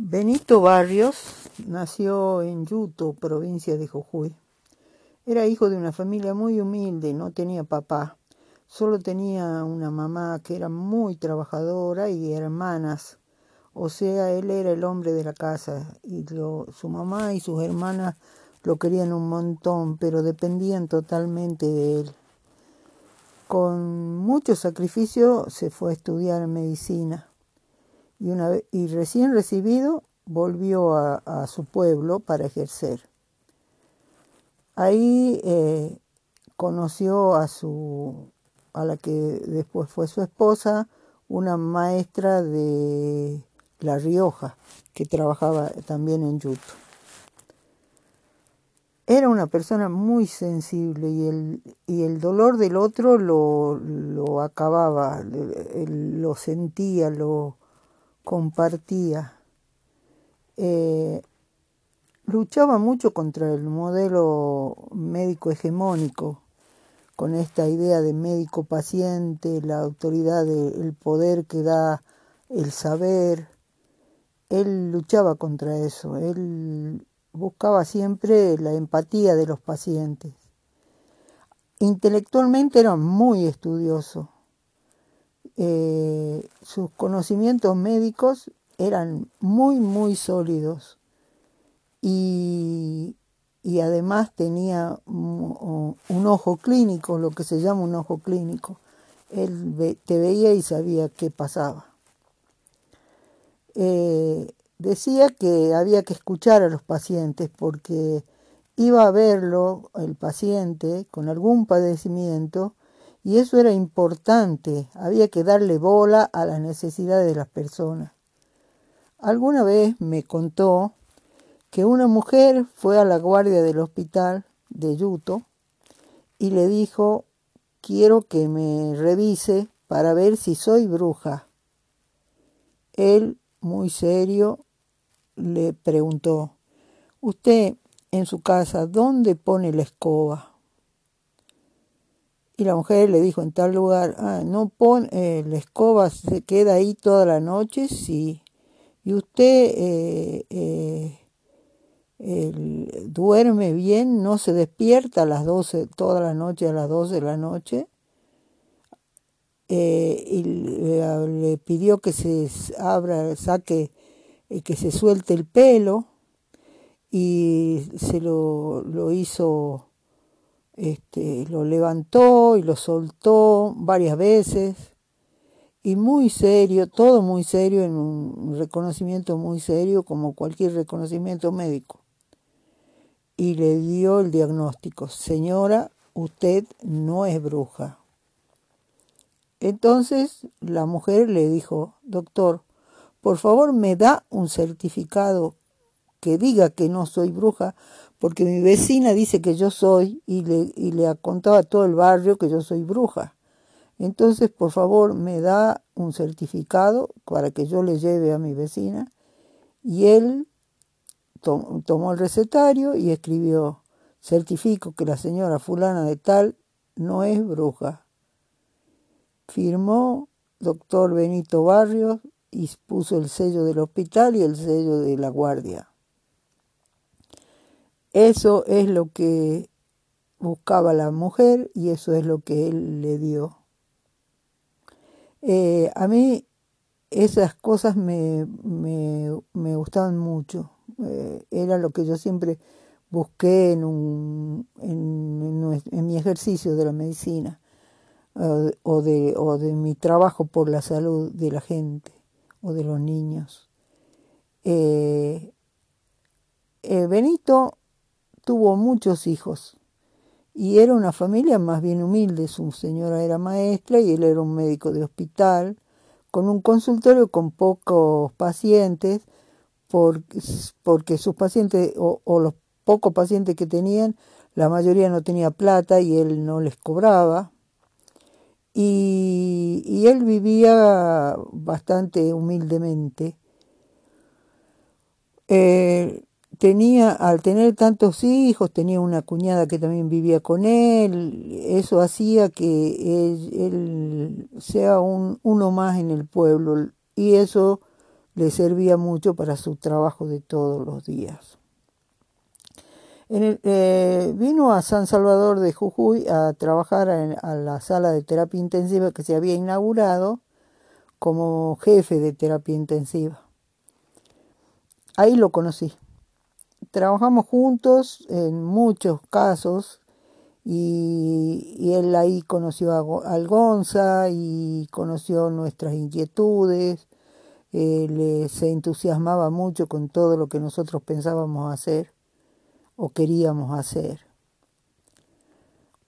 Benito Barrios nació en Yuto, provincia de Jujuy. Era hijo de una familia muy humilde, no tenía papá, solo tenía una mamá que era muy trabajadora y hermanas, o sea, él era el hombre de la casa y su mamá y sus hermanas lo querían un montón, pero dependían totalmente de él. Con mucho sacrificio se fue a estudiar medicina y, una y recién recibido volvió a, a, su pueblo para ejercer. Ahí eh, conoció a su a la que después fue su esposa, una maestra de La Rioja, que trabajaba también en Yuto. Era una persona muy sensible y el, y el dolor del otro lo, lo acababa, lo sentía, lo, compartía. Eh, luchaba mucho contra el modelo médico hegemónico, con esta idea de médico paciente, la autoridad, de, el poder que da el saber. Él luchaba contra eso, él buscaba siempre la empatía de los pacientes. Intelectualmente era muy estudioso, eh, sus conocimientos médicos eran muy, muy sólidos y, y además tenía un, ojo clínico, lo que se llama un ojo clínico. Él te veía y sabía qué pasaba. Eh, decía que había que escuchar a los pacientes porque iba a verlo el paciente con algún padecimiento y eso era importante, había que darle bola a las necesidades de las personas. Alguna vez me contó que una mujer fue a la guardia del hospital de Yuto y le dijo, quiero que me revise para ver si soy bruja. Él, muy serio, le preguntó, ¿usted en su casa dónde pone la escoba? Y la mujer le dijo en tal lugar, ah, no pone, eh, la escoba se queda ahí toda la noche, sí. Y usted eh, eh, duerme bien, no se despierta a las 12, toda la noche a las 12 de la noche. y le, le, pidió que se abra, saque, que se suelte el pelo y se lo, lo hizo este, lo levantó y lo soltó varias veces y muy serio, todo muy serio, en un reconocimiento muy serio como cualquier reconocimiento médico. Y le dio el diagnóstico, señora, usted no es bruja. Entonces la mujer le dijo, doctor, por favor me da un certificado que diga que no soy bruja, porque mi vecina dice que yo soy y le, y le contaba a todo el barrio que yo soy bruja. Entonces, por favor, me da un certificado para que yo le lleve a mi vecina. Y él tom tomó el recetario y escribió, certifico que la señora fulana de tal no es bruja. Firmó doctor Benito Barrios y puso el sello del hospital y el sello de la guardia. Eso es lo que buscaba la mujer y eso es lo que él le dio. Eh, a mí esas cosas me, me, me gustaban mucho. Eh, era lo que yo siempre busqué en, un, en, mi ejercicio de la medicina uh, o, de, o de mi trabajo por la salud de la gente o de los niños. Eh, Benito tuvo muchos hijos y era una familia más bien humilde. Su señora era maestra y él era un médico de hospital, con un consultorio con pocos pacientes, porque, sus pacientes o, los pocos pacientes que tenían, la mayoría no tenía plata y él no les cobraba. Y, y él vivía bastante humildemente. Eh, tenía, al tener tantos hijos, tenía una cuñada que también vivía con él, eso hacía que él, él sea un, uno más en el pueblo y eso le servía mucho para su trabajo de todos los días. Eh, vino a San Salvador de Jujuy a trabajar a la sala de terapia intensiva que se había inaugurado como jefe de terapia intensiva. Ahí lo conocí. Trabajamos juntos en muchos casos y, él ahí conoció a, al Gonza y conoció nuestras inquietudes, eh, se entusiasmaba mucho con todo lo que nosotros pensábamos hacer o queríamos hacer.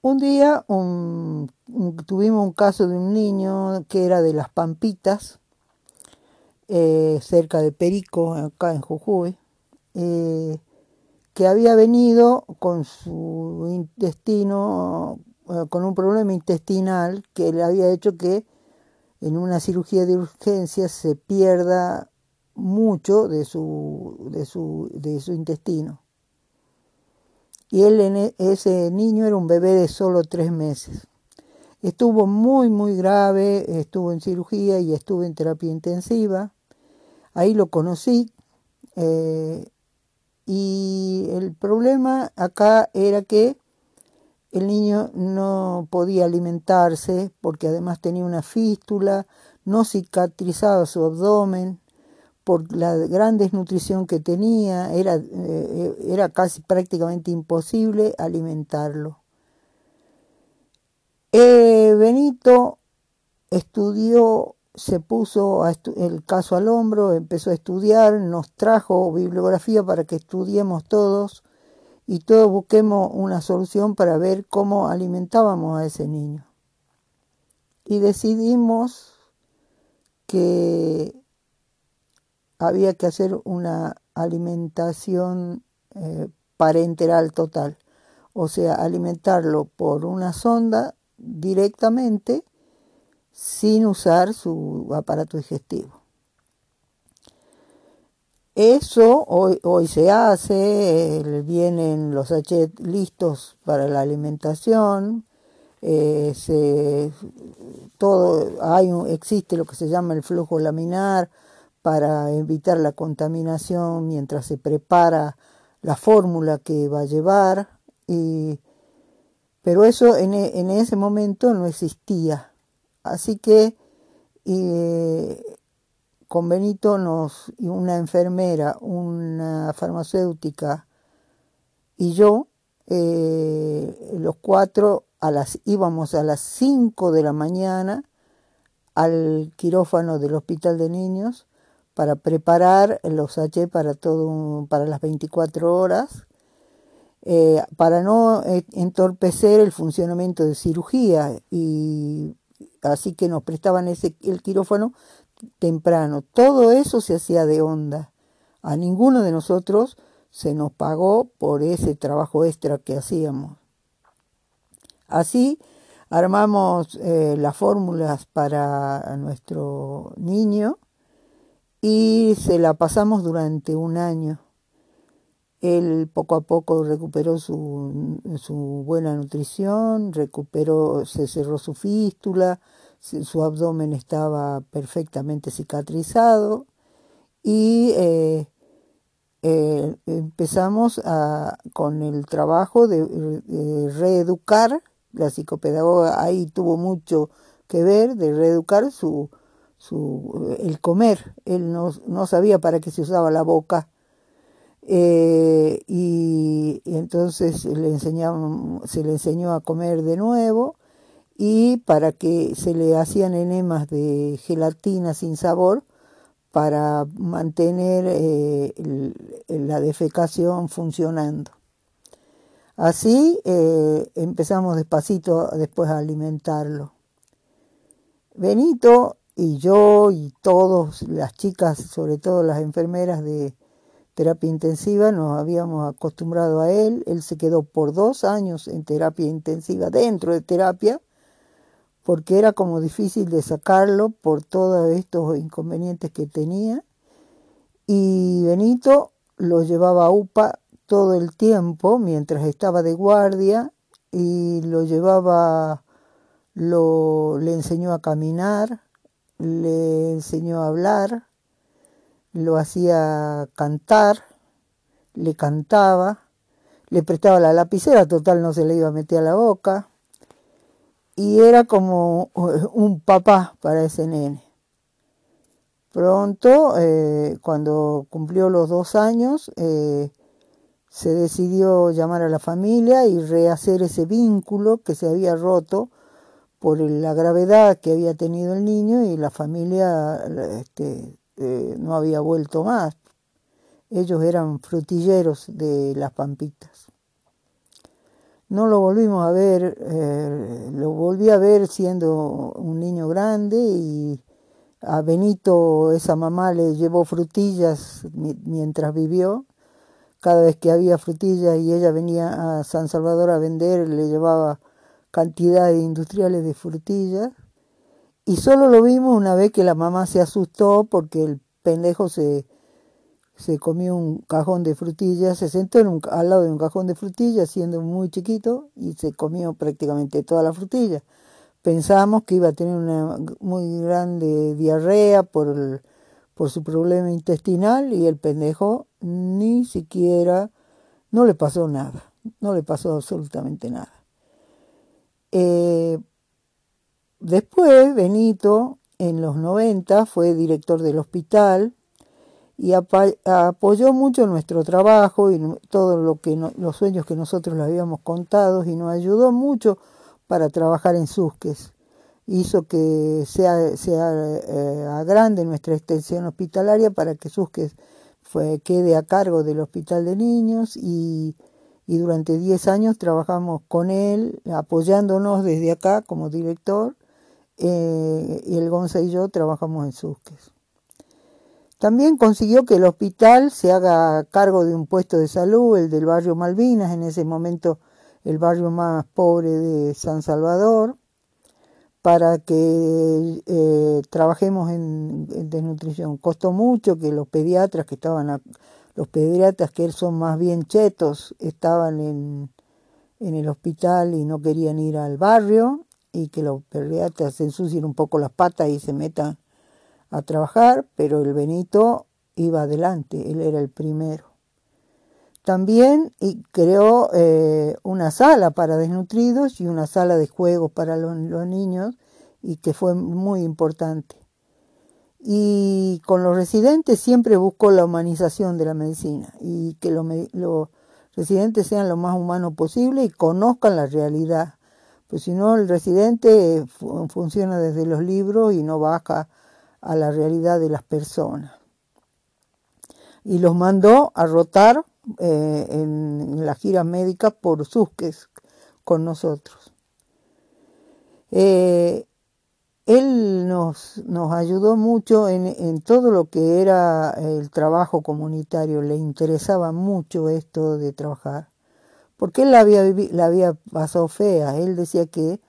Un día tuvimos un caso de un niño que era de las Pampitas, eh, cerca de Perico, acá en Jujuy, eh, que había venido con su intestino, eh, con un problema intestinal que le había hecho que en una cirugía de urgencia se pierda mucho de su, de su, de su intestino. Y él, e, ese niño era un bebé de solo tres meses. Estuvo muy, muy grave, estuvo en cirugía y estuvo en terapia intensiva. Ahí lo conocí. Eh, y el problema acá era que el niño no podía alimentarse porque además tenía una fístula, no cicatrizaba su abdomen por la gran desnutrición que tenía, era, eh, era casi prácticamente imposible alimentarlo. Eh, Benito estudió se puso el caso al hombro, empezó a estudiar, nos trajo bibliografía para que estudiemos todos y todos busquemos una solución para ver cómo alimentábamos a ese niño. Y decidimos que había que hacer una alimentación eh, parenteral total, o sea, alimentarlo por una sonda directamente sin usar su aparato digestivo. Eso hoy, hoy se hace, vienen los H listos para la alimentación, eh, todo, hay existe lo que se llama el flujo laminar para evitar la contaminación mientras se prepara la fórmula que va a llevar, y, pero eso en, en ese momento no existía. Así que con Benito nos, y una enfermera, una farmacéutica y yo, eh, los cuatro a las, íbamos a las 5 de la mañana al quirófano del Hospital de Niños para preparar los H para todo para las 24 horas eh, para no eh, entorpecer el funcionamiento de cirugía y así que nos prestaban ese, el quirófano temprano. Todo eso se hacía de onda. A ninguno de nosotros se nos pagó por ese trabajo extra que hacíamos. Así armamos eh, las fórmulas para nuestro niño y se la pasamos durante un año. Él poco a poco recuperó su, buena nutrición, recuperó, se cerró su fístula, su abdomen estaba perfectamente cicatrizado y eh, eh, empezamos a, con el trabajo de, reeducar, la psicopedagoga ahí tuvo mucho que ver, de reeducar su, su, el comer. Él no, no sabía para qué se usaba la boca eh, y, entonces le se le enseñó a comer de nuevo y para que se le hacían enemas de gelatina sin sabor para mantener eh, la defecación funcionando. Así eh, empezamos despacito después a alimentarlo. Benito y yo y todas las chicas, sobre todo las enfermeras de, terapia intensiva, nos habíamos acostumbrado a él, él se quedó por dos años en terapia intensiva, dentro de terapia, porque era como difícil de sacarlo por todos estos inconvenientes que tenía. Y Benito lo llevaba a UPA todo el tiempo mientras estaba de guardia y lo llevaba, lo, le enseñó a caminar, le enseñó a hablar, lo hacía cantar, le cantaba, le prestaba la lapicera, total no se le iba a meter a la boca, y era como un papá para ese nene. Pronto, eh, cuando cumplió los dos años, eh, se decidió llamar a la familia y rehacer ese vínculo que se había roto por la gravedad que había tenido el niño y la familia este, eh, no había vuelto más. Ellos eran frutilleros de las Pampitas. No lo volvimos a ver, eh, lo volví a ver siendo un niño grande y a Benito esa mamá le llevó frutillas mientras vivió. Cada vez que había frutillas y ella venía a San Salvador a vender, le llevaba cantidades industriales de frutillas. Y solo lo vimos una vez que la mamá se asustó porque el pendejo se, se comió un cajón de frutillas, se sentó al lado de un cajón de frutillas siendo muy chiquito y se comió prácticamente toda la frutilla. Pensábamos que iba a tener una muy grande diarrea por, por su problema intestinal y el pendejo ni siquiera, no le pasó nada, no le pasó absolutamente nada. Eh, después, Benito, en los 90, fue director del hospital y apoyó mucho nuestro trabajo y todos lo que los sueños que nosotros le habíamos contado y nos ayudó mucho para trabajar en Susques. Hizo que sea, sea eh, grande nuestra extensión hospitalaria para que Susques fue, quede a cargo del hospital de niños y y durante 10 años trabajamos con él, apoyándonos desde acá como director, eh, y el Gonza y yo trabajamos en Susques. También consiguió que el hospital se haga cargo de un puesto de salud, el del barrio Malvinas, en ese momento el barrio más pobre de San Salvador, para que eh, trabajemos en, desnutrición. Costó mucho que los pediatras que estaban a, los pediatras que son más bien chetos estaban en el hospital y no querían ir al barrio y que los pediatras se ensucien un poco las patas y se metan a trabajar, pero el Benito iba adelante, él era el primero. También creó eh, una sala para desnutridos y una sala de juegos para los niños y que fue muy importante y con los residentes siempre busco la humanización de la medicina y que los, residentes sean lo más humanos posible y conozcan la realidad. Pues si no, el residente funciona desde los libros y no baja a la realidad de las personas. Y los mandó a rotar eh, en, las giras médicas por Susques con nosotros. Eh, él nos, nos ayudó mucho en, en, todo lo que era el trabajo comunitario, le interesaba mucho esto de trabajar, porque él la había, la había pasado fea, él decía que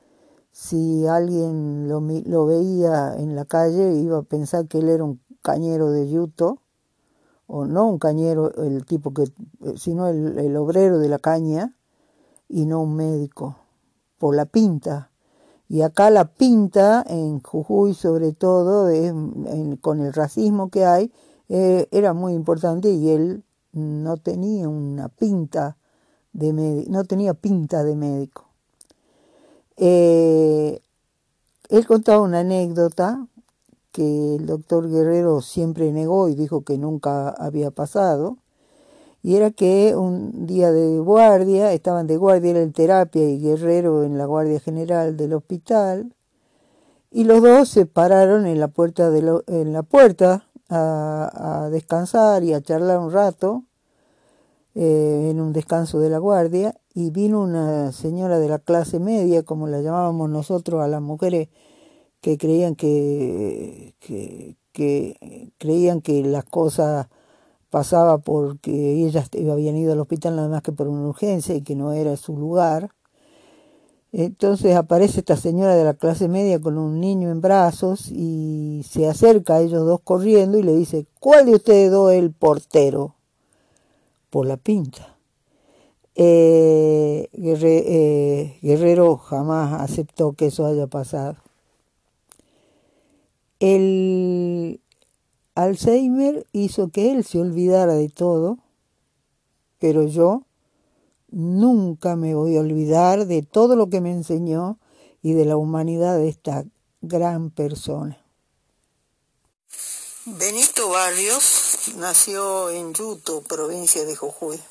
si alguien lo, lo, veía en la calle iba a pensar que él era un cañero de yuto, o no un cañero, el tipo que, sino el, el obrero de la caña, y no un médico, por la pinta. Y acá la pinta, en Jujuy sobre todo, con el racismo que hay, eh, era muy importante y él no tenía una pinta de médico, no tenía pinta de médico. Eh, él contaba una anécdota que el doctor Guerrero siempre negó y dijo que nunca había pasado, y era que un día de guardia, estaban de guardia, era el terapia y Guerrero en la guardia general del hospital, y los dos se pararon en la puerta, de en la puerta a, descansar y a charlar un rato, eh, en un descanso de la guardia, y vino una señora de la clase media, como la llamábamos nosotros a las mujeres que creían que, que, creían que las cosas pasaba porque ellas habían ido al hospital nada más que por una urgencia y que no era su lugar. Entonces aparece esta señora de la clase media con un niño en brazos y se acerca a ellos dos corriendo y le dice, ¿cuál de ustedes dos es el portero? Por la pinta. Eh, eh, Guerrero jamás aceptó que eso haya pasado. El, Alzheimer hizo que él se olvidara de todo, pero yo nunca me voy a olvidar de todo lo que me enseñó y de la humanidad de esta gran persona. Benito Barrios nació en Yuto, provincia de Jujuy.